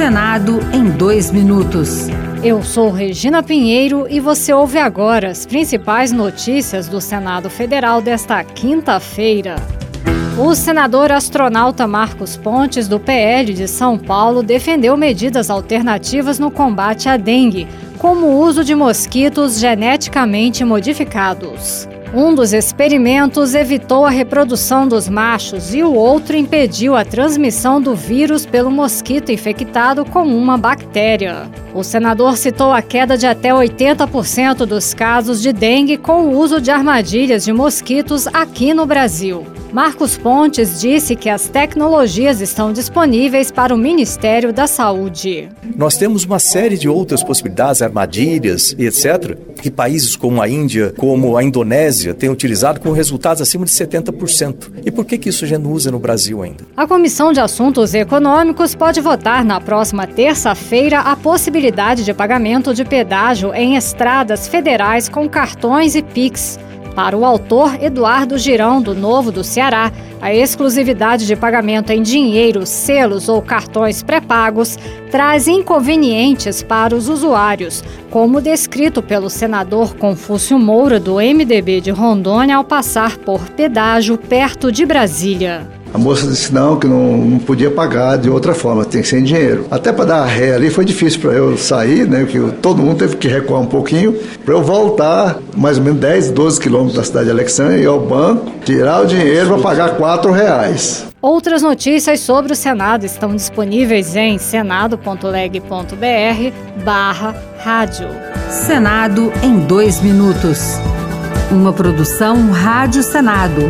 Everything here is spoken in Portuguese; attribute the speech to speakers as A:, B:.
A: Senado em dois minutos.
B: Eu sou Regina Pinheiro e você ouve agora as principais notícias do Senado Federal desta quinta-feira. O senador astronauta Marcos Pontes, do PL de São Paulo, defendeu medidas alternativas no combate à dengue, como o uso de mosquitos geneticamente modificados. Um dos experimentos evitou a reprodução dos machos e o outro impediu a transmissão do vírus pelo mosquito infectado com uma bactéria. O senador citou a queda de até 80% dos casos de dengue com o uso de armadilhas de mosquitos aqui no Brasil. Marcos Pontes disse que as tecnologias estão disponíveis para o Ministério da Saúde.
C: Nós temos uma série de outras possibilidades, armadilhas e etc., que países como a Índia, como a Indonésia têm utilizado com resultados acima de 70%. E por que, que isso já não usa no Brasil ainda?
B: A Comissão de Assuntos Econômicos pode votar na próxima terça-feira a possibilidade de pagamento de pedágio em estradas federais com cartões e PIX. Para o autor Eduardo Girão, do Novo do Ceará, a exclusividade de pagamento em dinheiro, selos ou cartões pré-pagos traz inconvenientes para os usuários, como descrito pelo senador Confúcio Moura, do MDB de Rondônia, ao passar por pedágio perto de Brasília.
D: A moça disse não, que não, não podia pagar de outra forma, tem que ser em dinheiro. Até para dar ré ali foi difícil para eu sair, né? Que todo mundo teve que recuar um pouquinho para eu voltar mais ou menos 10, 12 quilômetros da cidade de Alexandria e ir ao banco, tirar o dinheiro para pagar 4 reais.
B: Outras notícias sobre o Senado estão disponíveis em senado.leg.br barra rádio.
A: Senado em dois minutos. Uma produção Rádio Senado.